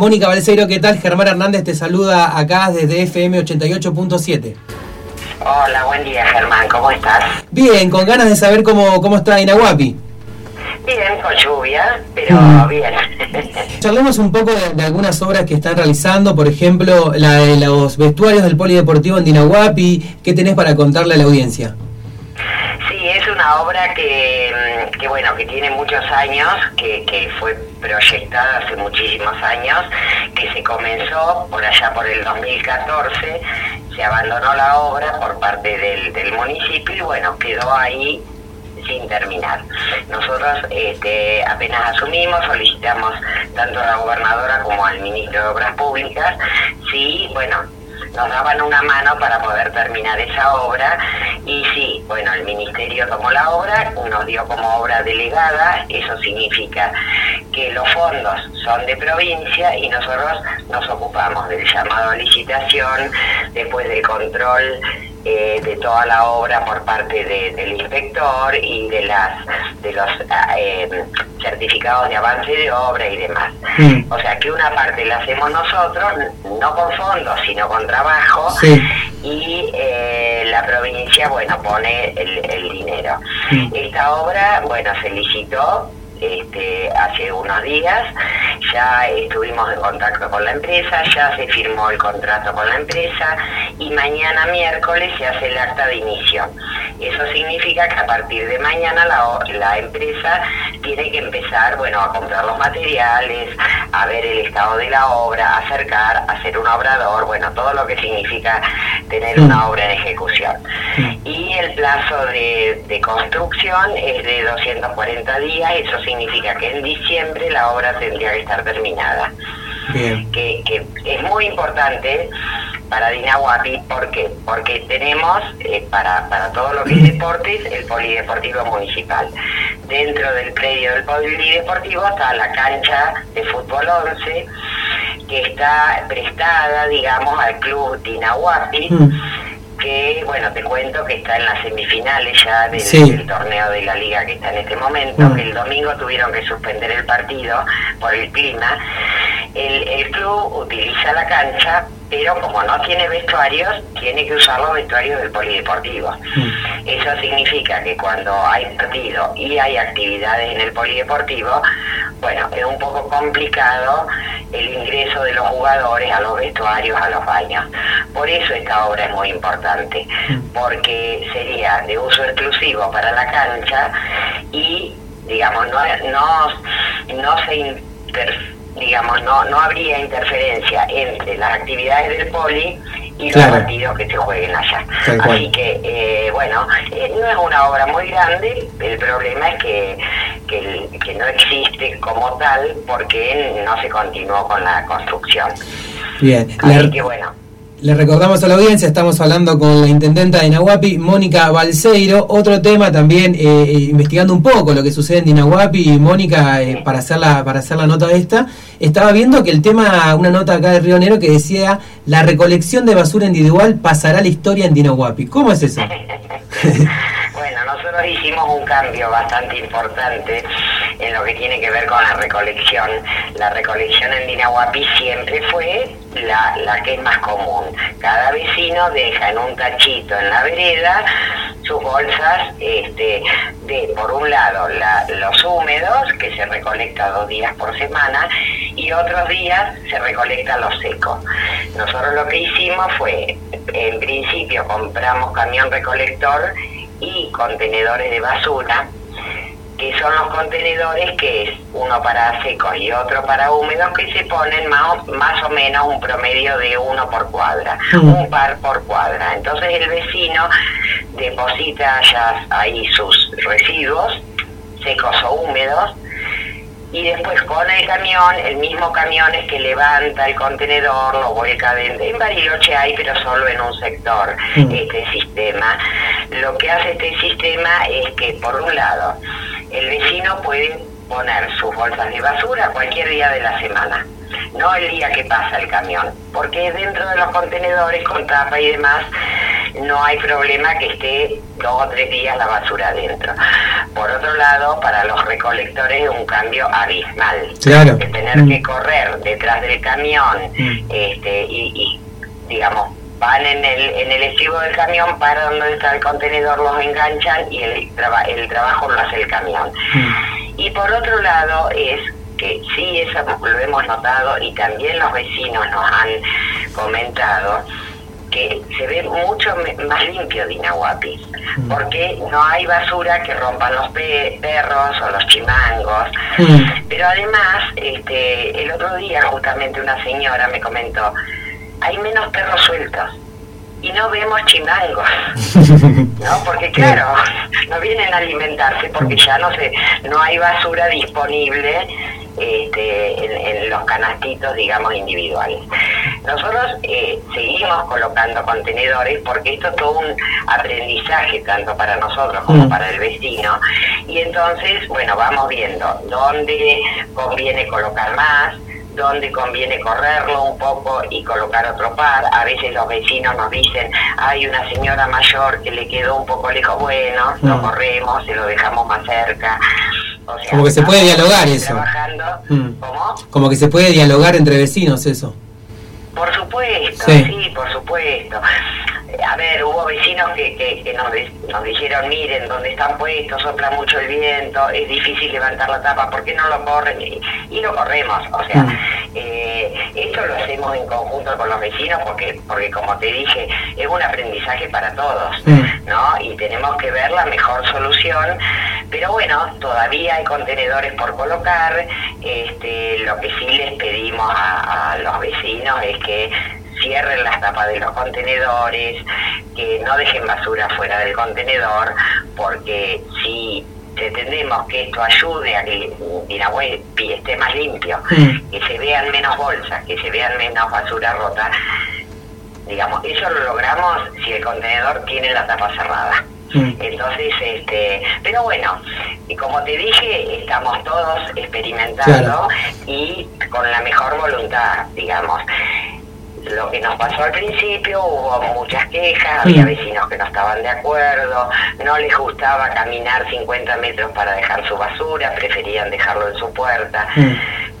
Mónica Balseiro, ¿qué tal? Germán Hernández te saluda acá desde FM 88.7. Hola, buen día Germán, ¿cómo estás? Bien, con ganas de saber cómo, cómo está Inahuapi. Bien, con lluvia, pero mm. bien. Charlemos un poco de, algunas obras que están realizando, por ejemplo, la de los vestuarios del Polideportivo en Dinahuapi. ¿Qué tenés para contarle a la audiencia? Sí, es una obra que, mm, bueno, que tiene muchos años, que, que fue proyectada hace muchísimos años, que se comenzó por allá por el 2014, se abandonó la obra por parte del, del municipio y bueno, quedó ahí sin terminar. Nosotros este, apenas asumimos, solicitamos tanto a la gobernadora como al ministro de Obras Públicas, sí, bueno, nos daban una mano para poder terminar esa obra. Y sí, bueno, el ministerio tomó la obra, nos dio como obra delegada, eso significa que los fondos son de provincia y nosotros nos ocupamos del llamado a licitación, después del control eh, de toda la obra por parte del inspector y de las de los eh, certificados de avance de obra y demás. Mm. O sea que una parte la hacemos nosotros, no con fondos, sino con trabajo, y eh, la provincia, bueno, pone el, dinero. Mm. Esta obra, bueno, se licitó este, hace unos días, ya estuvimos en contacto con la empresa, ya se firmó el contrato con la empresa y mañana miércoles se hace el acta de inicio. Eso significa que a partir de mañana la, la empresa tiene que empezar, bueno, a comprar los materiales, a ver el estado de la obra, a acercar, hacer un obrador, bueno, todo lo que significa tener una obra en ejecución. Y el plazo de, de construcción es de 240 días, eso significa que en diciembre la obra tendría que estar terminada. Que, que es muy importante para Dinahuapi, ¿por qué? Porque tenemos eh, para, para todo lo que es deportes el polideportivo municipal. Dentro del predio del polideportivo está la cancha de fútbol 11, que está prestada, digamos, al club Dinahuapi. Mm. Que bueno, te cuento que está en las semifinales ya del, torneo de la liga que está en este momento, mm. el domingo tuvieron que suspender el partido por el clima. El, el club utiliza la cancha pero como no tiene vestuarios, tiene que usar los vestuarios del polideportivo. Mm. Eso significa que cuando hay partido y hay actividades en el polideportivo, bueno, es un poco complicado el ingreso de los jugadores a los vestuarios, a los baños. Por eso esta obra es muy importante, mm. porque sería de uso exclusivo para la cancha y, digamos, no, no, no se interfiere digamos, no, no habría interferencia entre las actividades del poli y los partidos que se jueguen allá. Así que, eh, bueno, eh, no es una obra muy grande, el problema es que, que, no existe como tal porque no se continuó con la construcción. Bien, Así que bueno. Le recordamos a la audiencia, estamos hablando con la intendenta de Nahuapi, Mónica Balseiro. Otro tema también, eh, eh, investigando un poco lo que sucede en Dinahuapi, Mónica, eh, para, hacer la, para hacer la nota esta, estaba viendo que el tema, una nota acá de Río Negro que decía, la recolección de basura individual pasará a la historia en Dinahuapi. ¿Cómo es eso? nosotros hicimos un cambio bastante importante en lo que tiene que ver con la recolección. La recolección en Dinahuapi siempre fue la, la que es más común. Cada vecino deja en un tachito en la vereda sus bolsas este, de, por un lado, los húmedos, que se recolecta dos días por semana, y otros días se recolecta los secos. Nosotros lo que hicimos fue, en principio compramos camión recolector y contenedores de basura, que son los contenedores que es uno para secos y otro para húmedos que se ponen más, más o menos un promedio de uno por cuadra, un par por cuadra. Entonces el vecino deposita ya ahí sus residuos, secos o húmedos, y después con el camión, el mismo camión es que levanta el contenedor, lo vuelca dentro. En Bariloche hay, pero solo en un sector, este sistema. Lo que hace este sistema es que, por un lado, el vecino puede poner sus bolsas de basura cualquier día de la semana, no el día que pasa el camión, porque dentro de los contenedores con tapa y demás no hay problema que esté dos o tres días la basura adentro. Por otro lado, para los recolectores es un cambio abismal. Claro. De tener Mm. que correr detrás del camión Mm. este, y, y, digamos, van en el, en el estribo del camión, para donde está el contenedor, los enganchan y el, traba- el trabajo lo hace el camión. Mm. Y por otro lado es que sí, eso lo hemos notado y también los vecinos nos han comentado que se ve mucho más limpio Dinahuapi, Mm. porque no hay basura que rompan los pe- perros o los chimangos. Mm. Pero además, este, el otro día justamente una señora me comentó, hay menos perros sueltos y no vemos chimangos. ¿no? Porque claro, no vienen a alimentarse porque ya no sé, no hay basura disponible este, en, en los canastitos, digamos, individuales. Nosotros eh, seguimos colocando contenedores porque esto es todo un aprendizaje tanto para nosotros como Mm. para el vecino y entonces, bueno, vamos viendo dónde conviene colocar más, dónde conviene correrlo un poco y colocar otro par. A veces los vecinos nos dicen, hay una señora mayor que le quedó un poco lejos, bueno, lo Mm. corremos, se lo dejamos más cerca. O sea, Como que se puede dialogar eso. Trabajando, Mm. ¿cómo? Como que se puede dialogar entre vecinos eso. Por supuesto, Sí. sí, por supuesto. A ver, hubo vecinos que, que, que nos, nos dijeron, miren, donde están puestos, sopla mucho el viento, es difícil levantar la tapa, ¿por qué no lo corren? Y, y lo corremos, o sea, Mm. eh, esto lo hacemos en conjunto con los vecinos porque, porque como te dije, es un aprendizaje para todos, Mm. ¿no? Y tenemos que ver la mejor solución, pero bueno, todavía hay contenedores por colocar, este, lo que sí les pedimos a, a los vecinos es que cierren las tapas de los contenedores, que no dejen basura fuera del contenedor, porque si pretendemos que esto ayude a que Dinahuepi esté más limpio, Mm. que se vean menos bolsas, que se vean menos basura rota, digamos, eso lo logramos si el contenedor tiene la tapa cerrada. Mm. Entonces, este, pero bueno, y como te dije, estamos todos experimentando Claro. y con la mejor voluntad, digamos. Lo que nos pasó al principio, hubo muchas quejas, había Mm. vecinos que no estaban de acuerdo, no les gustaba caminar 50 metros para dejar su basura, preferían dejarlo en su puerta, Mm.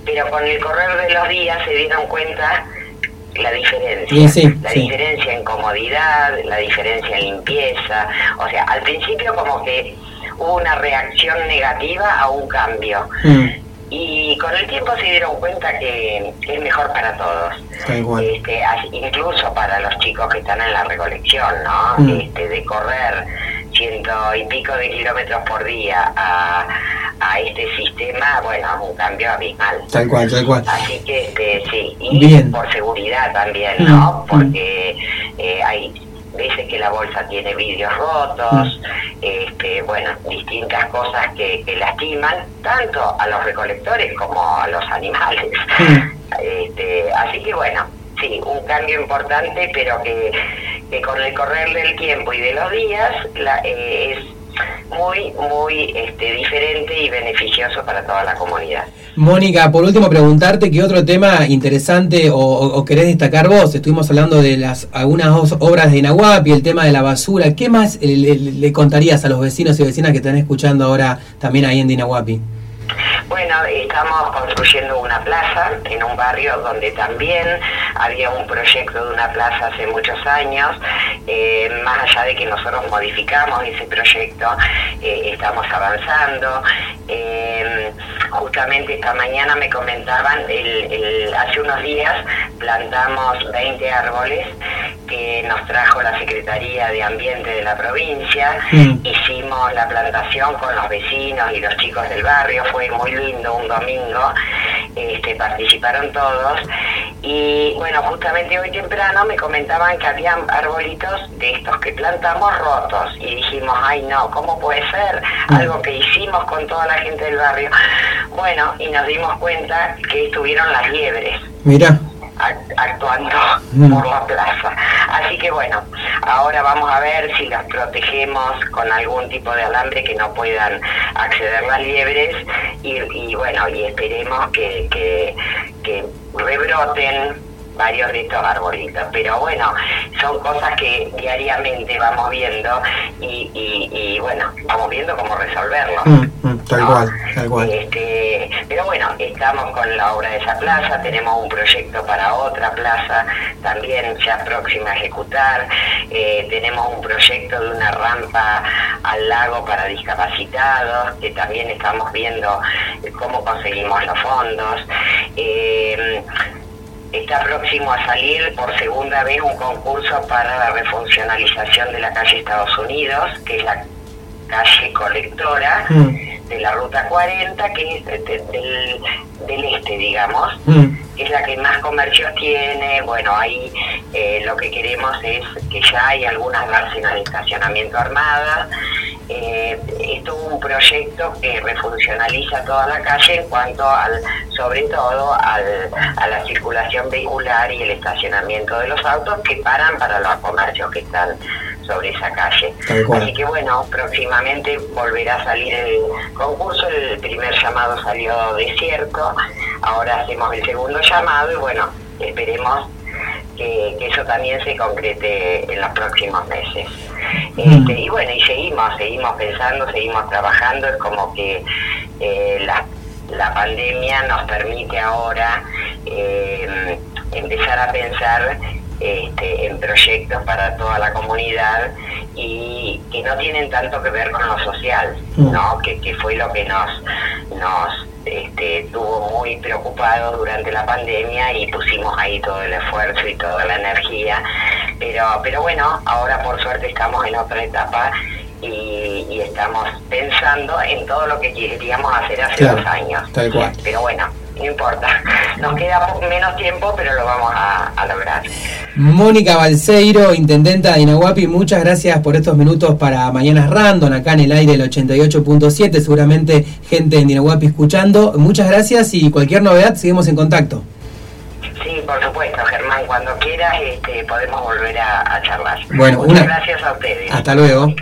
pero con el correr de los días se dieron cuenta la diferencia, sí, la sí. diferencia en comodidad, la diferencia en limpieza, o sea, al principio como que hubo una reacción negativa a un cambio Mm. Y con el tiempo se dieron cuenta que es mejor para todos. Este, incluso para los chicos que están en la recolección, ¿no? Mm. Este, de correr ciento y pico de kilómetros por día a, a este sistema, bueno, es un cambio abismal. Tal cual, tal cual. Así que este, sí, y Bien. por seguridad también, ¿no? Mm, Porque eh, hay veces que la bolsa tiene vidrios rotos, Mm. este, bueno, distintas cosas que, que lastiman tanto a los recolectores como a los animales. Mm. Este, así que bueno, sí, un cambio importante, pero que, que con el correr del tiempo y de los días la, eh, es muy, muy este, diferente y beneficioso para toda la comunidad. Mónica, por último preguntarte qué otro tema interesante o, o- querés destacar vos. Estuvimos hablando de las algunas obras de Inahuapi, el tema de la basura. ¿Qué más le, le contarías a los vecinos y vecinas que están escuchando ahora también ahí en Dinahuapi? Bueno, estamos construyendo una plaza en un barrio donde también había un proyecto de una plaza hace muchos años. Eh, más allá de que nosotros modificamos ese proyecto, eh, estamos avanzando. Eh, justamente esta mañana me comentaban, el- el- hace unos días plantamos 20 árboles que nos trajo la Secretaría de Ambiente de la provincia. Mm. Hicimos la plantación con los vecinos y los chicos del barrio, fue muy lindo un domingo, este, participaron todos y bueno, justamente hoy temprano me comentaban que habían arbolitos de estos que plantamos rotos y dijimos, ay no, ¿cómo puede ser? Algo que hicimos con toda la gente del barrio. Bueno, y nos dimos cuenta que estuvieron las liebres Mira. Act- actuando Mm. por la plaza. Así que bueno, ahora vamos a ver si las protegemos con algún tipo de alambre que no puedan acceder las liebres y, y bueno, y esperemos que, que, que rebroten varios de estos arbolitos. Pero bueno, son cosas que diariamente vamos viendo y, y, bueno, vamos viendo cómo resolverlo. Mm, mm, tal cual, tal cual. Este, pero bueno, estamos con la obra de esa plaza, tenemos un proyecto para otra plaza también ya próxima a ejecutar, eh, tenemos un proyecto de una rampa al lago para discapacitados, que también estamos viendo cómo conseguimos los fondos. Eh, está próximo a salir por segunda vez un concurso para la refuncionalización de la calle Estados Unidos, que es la calle colectora mm. de la Ruta 40, que es del, este, digamos, mm. que es la que más comercios tiene. Bueno, ahí eh, lo que queremos es que ya hay algunas dársena de estacionamiento armada. Eh, esto es un proyecto que refuncionaliza toda la calle en cuanto al, sobre todo al, a la circulación vehicular y el estacionamiento de los autos que paran para los comercios que están sobre esa calle. Así que bueno, próximamente volverá a salir el concurso, el primer llamado salió desierto, ahora hacemos el segundo llamado y bueno, esperemos que, eso también se concrete en los próximos meses. Este, y bueno, y seguimos, seguimos pensando, seguimos trabajando, es como que eh, la, la pandemia nos permite ahora eh, empezar a pensar este, en proyectos para toda la comunidad y que no tienen tanto que ver con lo social, mm. ¿no? Que, fue lo que nos, nos este, tuvo muy preocupado durante la pandemia y pusimos ahí todo el esfuerzo y toda la energía. Pero, pero bueno, ahora por suerte estamos en otra etapa y, estamos pensando en todo lo que queríamos hacer hace dos años. Pero bueno, no importa. Nos queda menos tiempo, pero lo vamos a, lograr. Mónica Balseiro, intendenta de Inahuapi, muchas gracias por estos minutos para Mañanas Random, acá en el aire del 88.7, seguramente gente en Inahuapi escuchando. Muchas gracias y cualquier novedad, seguimos en contacto. Sí, por supuesto, Germán, cuando quieras este, podemos volver a, charlar. Bueno, Muchas gracias a ustedes. Hasta luego.